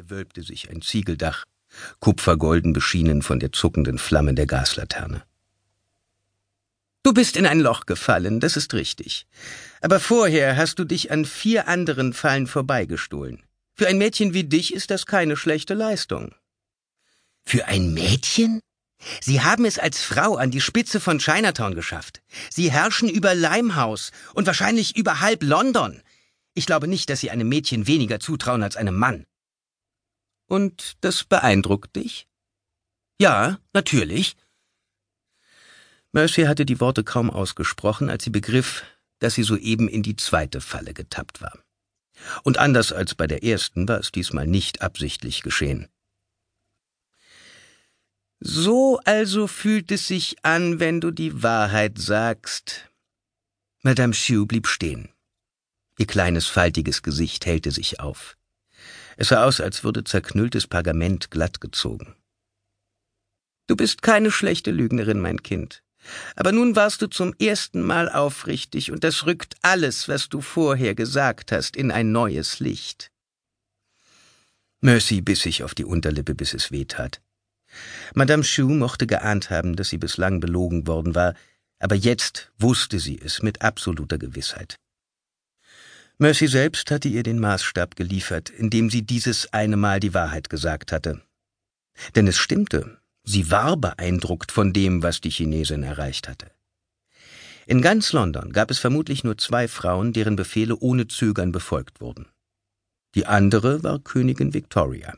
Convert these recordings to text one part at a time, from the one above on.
ihr wölbte sich ein Ziegeldach, kupfergolden beschienen von der zuckenden Flamme der Gaslaterne. Du bist in ein Loch gefallen, das ist richtig. Aber vorher hast du dich an vier anderen Fallen vorbeigestohlen. Für ein Mädchen wie dich ist das keine schlechte Leistung. Für ein Mädchen? Sie haben es als Frau an die Spitze von Chinatown geschafft. Sie herrschen über Limehouse und wahrscheinlich über halb London. Ich glaube nicht, dass Sie einem Mädchen weniger zutrauen als einem Mann. Und das beeindruckt dich? Ja, natürlich. Mercy hatte die Worte kaum ausgesprochen, als sie begriff, dass sie soeben in die zweite Falle getappt war. Und anders als bei der ersten war es diesmal nicht absichtlich geschehen. So also fühlt es sich an, wenn du die Wahrheit sagst. Madame Chiu blieb stehen. Ihr kleines, faltiges Gesicht hellte sich auf. Es sah aus, als würde zerknülltes Pergament glatt gezogen. Du bist keine schlechte Lügnerin, mein Kind. Aber nun warst du zum ersten Mal aufrichtig, und das rückt alles, was du vorher gesagt hast, in ein neues Licht. Mercy biss sich auf die Unterlippe, bis es weh tat. Madame Chou mochte geahnt haben, dass sie bislang belogen worden war, aber jetzt wusste sie es mit absoluter Gewissheit. Mercy selbst hatte ihr den Maßstab geliefert, indem sie dieses eine Mal die Wahrheit gesagt hatte. Denn es stimmte, sie war beeindruckt von dem, was die Chinesin erreicht hatte. In ganz London gab es vermutlich nur zwei Frauen, deren Befehle ohne Zögern befolgt wurden. Die andere war Königin Victoria.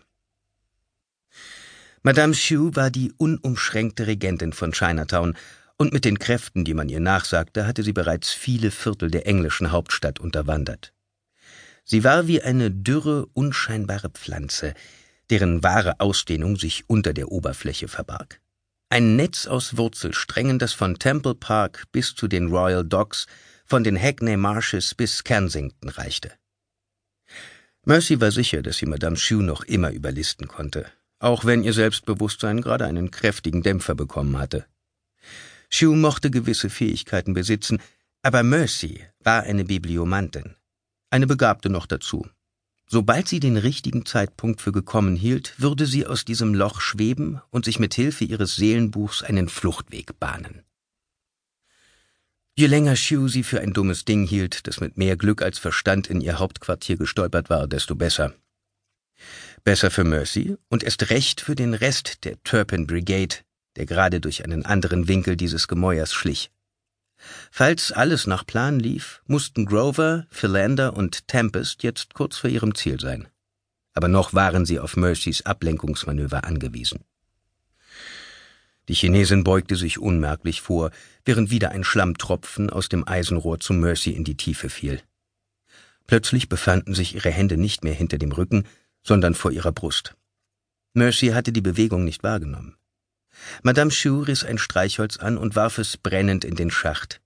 Madame Xu war die unumschränkte Regentin von Chinatown, und mit den Kräften, die man ihr nachsagte, hatte sie bereits viele Viertel der englischen Hauptstadt unterwandert. Sie war wie eine dürre, unscheinbare Pflanze, deren wahre Ausdehnung sich unter der Oberfläche verbarg. Ein Netz aus Wurzelsträngen, das von Temple Park bis zu den Royal Docks, von den Hackney Marshes bis Kensington reichte. Mercy war sicher, dass sie Madame Xu noch immer überlisten konnte, auch wenn ihr Selbstbewusstsein gerade einen kräftigen Dämpfer bekommen hatte. Shu mochte gewisse Fähigkeiten besitzen, aber Mercy war eine Bibliomantin, eine Begabte noch dazu. Sobald sie den richtigen Zeitpunkt für gekommen hielt, würde sie aus diesem Loch schweben und sich mit Hilfe ihres Seelenbuchs einen Fluchtweg bahnen. Je länger Shu sie für ein dummes Ding hielt, das mit mehr Glück als Verstand in ihr Hauptquartier gestolpert war, desto besser. Besser für Mercy und erst recht für den Rest der Turpin Brigade, der gerade durch einen anderen Winkel dieses Gemäuers schlich. Falls alles nach Plan lief, mussten Grover, Philander und Tempest jetzt kurz vor ihrem Ziel sein. Aber noch waren sie auf Mercys Ablenkungsmanöver angewiesen. Die Chinesin beugte sich unmerklich vor, während wieder ein Schlammtropfen aus dem Eisenrohr zu Mercy in die Tiefe fiel. Plötzlich befanden sich ihre Hände nicht mehr hinter dem Rücken, sondern vor ihrer Brust. Mercy hatte die Bewegung nicht wahrgenommen. Madame Chou riss ein Streichholz an und warf es brennend in den Schacht.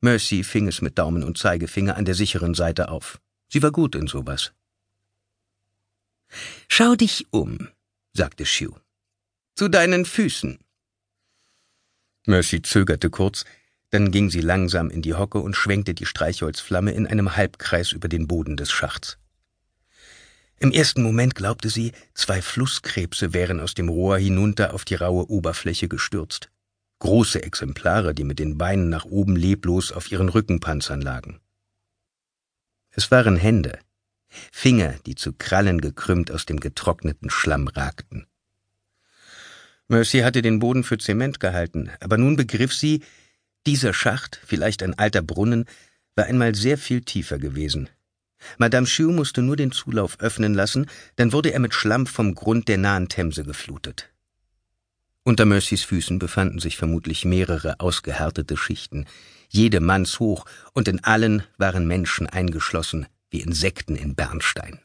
Mercy fing es mit Daumen und Zeigefinger an der sicheren Seite auf. Sie war gut in sowas. Schau dich um, sagte Chou. Zu deinen Füßen. Mercy zögerte kurz, dann ging sie langsam in die Hocke und schwenkte die Streichholzflamme in einem Halbkreis über den Boden des Schachts. Im ersten Moment glaubte sie, zwei Flusskrebse wären aus dem Rohr hinunter auf die raue Oberfläche gestürzt. Große Exemplare, die mit den Beinen nach oben leblos auf ihren Rückenpanzern lagen. Es waren Hände, Finger, die zu Krallen gekrümmt aus dem getrockneten Schlamm ragten. Mercy hatte den Boden für Zement gehalten, aber nun begriff sie, dieser Schacht, vielleicht ein alter Brunnen, war einmal sehr viel tiefer gewesen, Madame Chou musste nur den Zulauf öffnen lassen, dann wurde er mit Schlamm vom Grund der nahen Themse geflutet. Unter Mercys Füßen befanden sich vermutlich mehrere ausgehärtete Schichten, jede mannshoch, und in allen waren Menschen eingeschlossen, wie Insekten in Bernstein.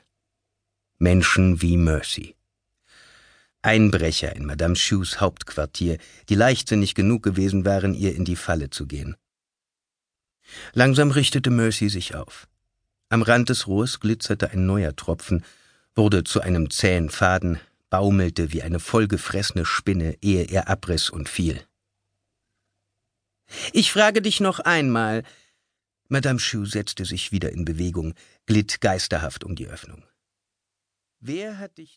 Menschen wie Mercy. Einbrecher in Madame Chous Hauptquartier, die leichtsinnig genug gewesen waren, ihr in die Falle zu gehen. Langsam richtete Mercy sich auf. Am Rand des Rohrs glitzerte ein neuer Tropfen, wurde zu einem zähen Faden, baumelte wie eine vollgefressene Spinne, ehe er abriss und fiel. Ich frage dich noch einmal. Madame Chou setzte sich wieder in Bewegung, glitt geisterhaft um die Öffnung. Wer hat dich